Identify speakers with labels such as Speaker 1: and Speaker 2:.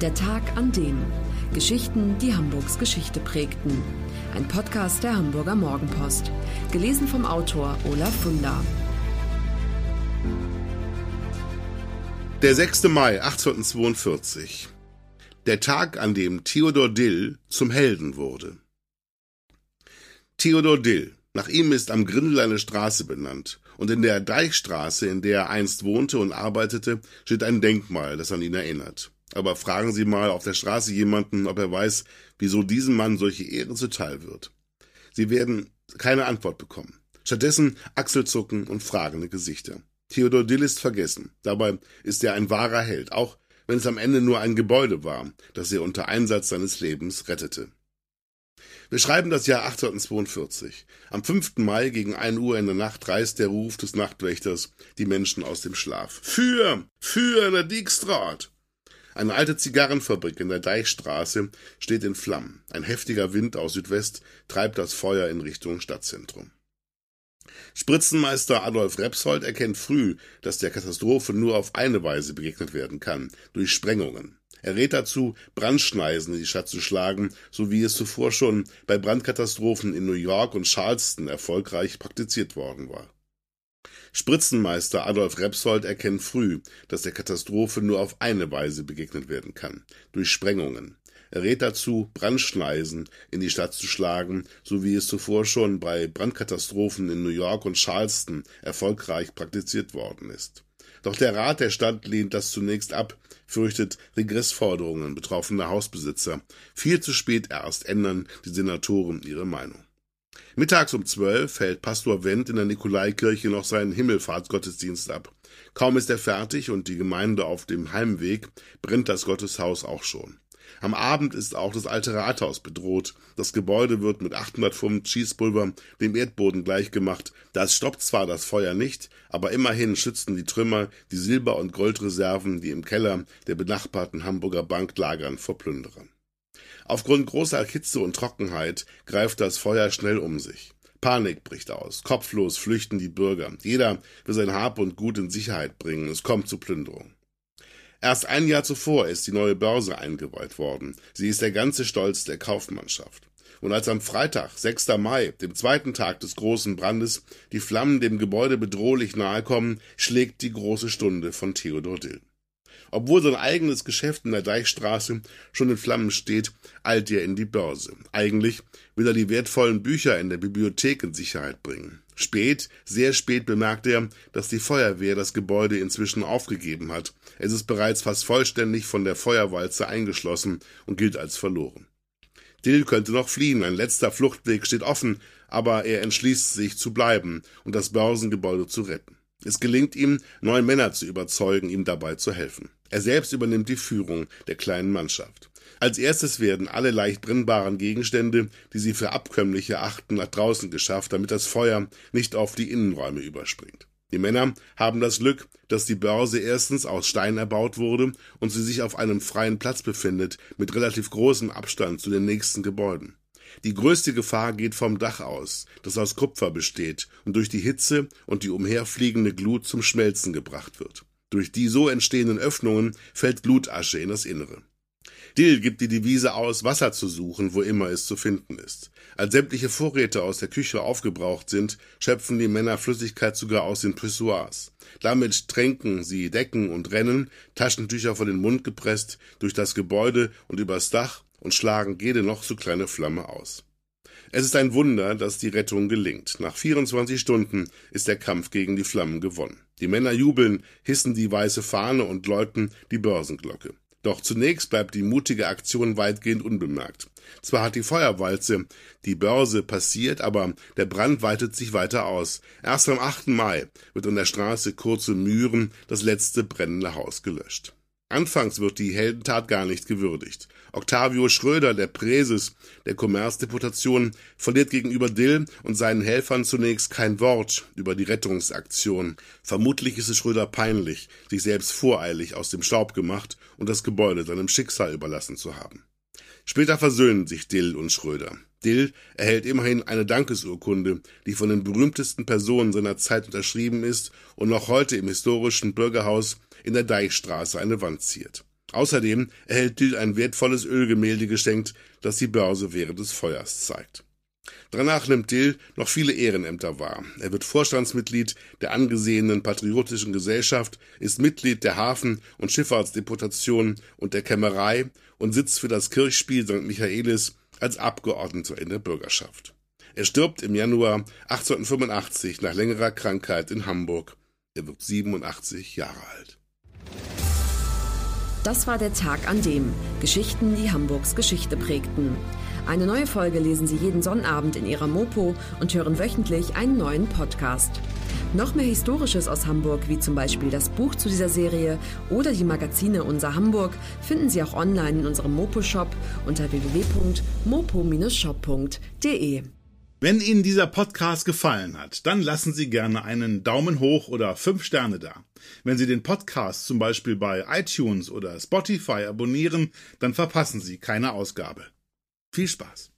Speaker 1: Der Tag an dem. Geschichten, die Hamburgs Geschichte prägten. Ein Podcast der Hamburger Morgenpost. Gelesen vom Autor Olaf Funder.
Speaker 2: Der 6. Mai 1842. Der Tag, an dem Theodor Dill zum Helden wurde. Theodor Dill. Nach ihm ist am Grindel eine Straße benannt. Und in der Deichstraße, in der er einst wohnte und arbeitete, steht ein Denkmal, das an ihn erinnert. Aber fragen Sie mal auf der Straße jemanden, ob er weiß, wieso diesem Mann solche Ehre zuteil wird. Sie werden keine Antwort bekommen. Stattdessen Achselzucken und fragende Gesichter. Theodor Dill ist vergessen. Dabei ist er ein wahrer Held, auch wenn es am Ende nur ein Gebäude war, das er unter Einsatz seines Lebens rettete. Wir schreiben das Jahr 1842. Am 5. Mai gegen 1 Uhr in der Nacht reißt der Ruf des Nachtwächters die Menschen aus dem Schlaf. Für! Für der Dijkstraat! Eine alte Zigarrenfabrik in der Deichstraße steht in Flammen. Ein heftiger Wind aus Südwest treibt das Feuer in Richtung Stadtzentrum. Spritzenmeister Adolf Repsold erkennt früh, dass der Katastrophe nur auf eine Weise begegnet werden kann, durch Sprengungen. Er rät dazu, Brandschneisen in die Stadt zu schlagen, so wie es zuvor schon bei Brandkatastrophen in New York und Charleston erfolgreich praktiziert worden war. Spritzenmeister Adolf Repsold erkennt früh, dass der Katastrophe nur auf eine Weise begegnet werden kann, durch Sprengungen. Er rät dazu, Brandschneisen in die Stadt zu schlagen, so wie es zuvor schon bei Brandkatastrophen in New York und Charleston erfolgreich praktiziert worden ist. Doch der Rat der Stadt lehnt das zunächst ab, fürchtet Regressforderungen betroffener Hausbesitzer. Viel zu spät erst ändern die Senatoren ihre Meinung. Mittags um zwölf hält Pastor Wendt in der Nikolaikirche noch seinen Himmelfahrtsgottesdienst ab. Kaum ist er fertig und die Gemeinde auf dem Heimweg, brennt das Gotteshaus auch schon. Am Abend ist auch das alte Rathaus bedroht. Das Gebäude wird mit 800 Pfund Schießpulver dem Erdboden gleichgemacht. Das stoppt zwar das Feuer nicht, aber immerhin schützen die Trümmer die Silber- und Goldreserven, die im Keller der benachbarten Hamburger Bank lagern, vor Plünderern. Aufgrund großer Hitze und Trockenheit greift das Feuer schnell um sich. Panik bricht aus. Kopflos flüchten die Bürger. Jeder will sein Hab und Gut in Sicherheit bringen. Es kommt zu Plünderung. Erst ein Jahr zuvor ist die neue Börse eingeweiht worden. Sie ist der ganze Stolz der Kaufmannschaft. Und als am Freitag, 6. Mai, dem zweiten Tag des großen Brandes, die Flammen dem Gebäude bedrohlich nahe kommen, schlägt die große Stunde von Theodor Dill. Obwohl sein eigenes Geschäft in der Deichstraße schon in Flammen steht, eilt er in die Börse. Eigentlich will er die wertvollen Bücher in der Bibliothek in Sicherheit bringen. Spät, sehr spät bemerkt er, dass die Feuerwehr das Gebäude inzwischen aufgegeben hat. Es ist bereits fast vollständig von der Feuerwalze eingeschlossen und gilt als verloren. Dill könnte noch fliehen, ein letzter Fluchtweg steht offen, aber er entschließt sich zu bleiben und das Börsengebäude zu retten. Es gelingt ihm, neun Männer zu überzeugen, ihm dabei zu helfen. Er selbst übernimmt die Führung der kleinen Mannschaft. Als erstes werden alle leicht brennbaren Gegenstände, die sie für abkömmlich erachten, nach draußen geschafft, damit das Feuer nicht auf die Innenräume überspringt. Die Männer haben das Glück, dass die Börse erstens aus Stein erbaut wurde und sie sich auf einem freien Platz befindet, mit relativ großem Abstand zu den nächsten Gebäuden. Die größte Gefahr geht vom Dach aus, das aus Kupfer besteht und durch die Hitze und die umherfliegende Glut zum Schmelzen gebracht wird. Durch die so entstehenden Öffnungen fällt Glutasche in das Innere. Dill gibt die Devise aus, Wasser zu suchen, wo immer es zu finden ist. Als sämtliche Vorräte aus der Küche aufgebraucht sind, schöpfen die Männer Flüssigkeit sogar aus den Pissoirs. Damit tränken sie Decken und Rennen, Taschentücher vor den Mund gepresst, durch das Gebäude und übers Dach und schlagen jede noch so kleine Flamme aus. Es ist ein Wunder, dass die Rettung gelingt. Nach 24 Stunden ist der Kampf gegen die Flammen gewonnen. Die Männer jubeln, hissen die weiße Fahne und läuten die Börsenglocke. Doch zunächst bleibt die mutige Aktion weitgehend unbemerkt. Zwar hat die Feuerwalze die Börse passiert, aber der Brand weitet sich weiter aus. Erst am 8. Mai wird an der Straße Kurze Mühren das letzte brennende Haus gelöscht. Anfangs wird die Heldentat gar nicht gewürdigt. Octavio Schröder, der Präses der Kommerzdeputation, verliert gegenüber Dill und seinen Helfern zunächst kein Wort über die Rettungsaktion. Vermutlich ist es Schröder peinlich, sich selbst voreilig aus dem Staub gemacht und das Gebäude seinem Schicksal überlassen zu haben. Später versöhnen sich Dill und Schröder. Dill erhält immerhin eine Dankesurkunde, die von den berühmtesten Personen seiner Zeit unterschrieben ist und noch heute im historischen Bürgerhaus in der Deichstraße eine Wand ziert. Außerdem erhält Dill ein wertvolles Ölgemälde geschenkt, das die Börse während des Feuers zeigt. Danach nimmt Dill noch viele Ehrenämter wahr. Er wird Vorstandsmitglied der angesehenen Patriotischen Gesellschaft, ist Mitglied der Hafen- und Schifffahrtsdeputation und der Kämmerei und sitzt für das Kirchspiel St. Michaelis als Abgeordneter in der Bürgerschaft. Er stirbt im Januar 1885 nach längerer Krankheit in Hamburg. Er wird 87 Jahre alt.
Speaker 1: Das war der Tag an dem Geschichten, die Hamburgs Geschichte prägten. Eine neue Folge lesen Sie jeden Sonnabend in Ihrer Mopo und hören wöchentlich einen neuen Podcast. Noch mehr Historisches aus Hamburg, wie zum Beispiel das Buch zu dieser Serie oder die Magazine Unser Hamburg, finden Sie auch online in unserem Mopo-Shop unter www.mopo-shop.de.
Speaker 3: Wenn Ihnen dieser Podcast gefallen hat, dann lassen Sie gerne einen Daumen hoch oder fünf Sterne da. Wenn Sie den Podcast zum Beispiel bei iTunes oder Spotify abonnieren, dann verpassen Sie keine Ausgabe. Viel Spaß!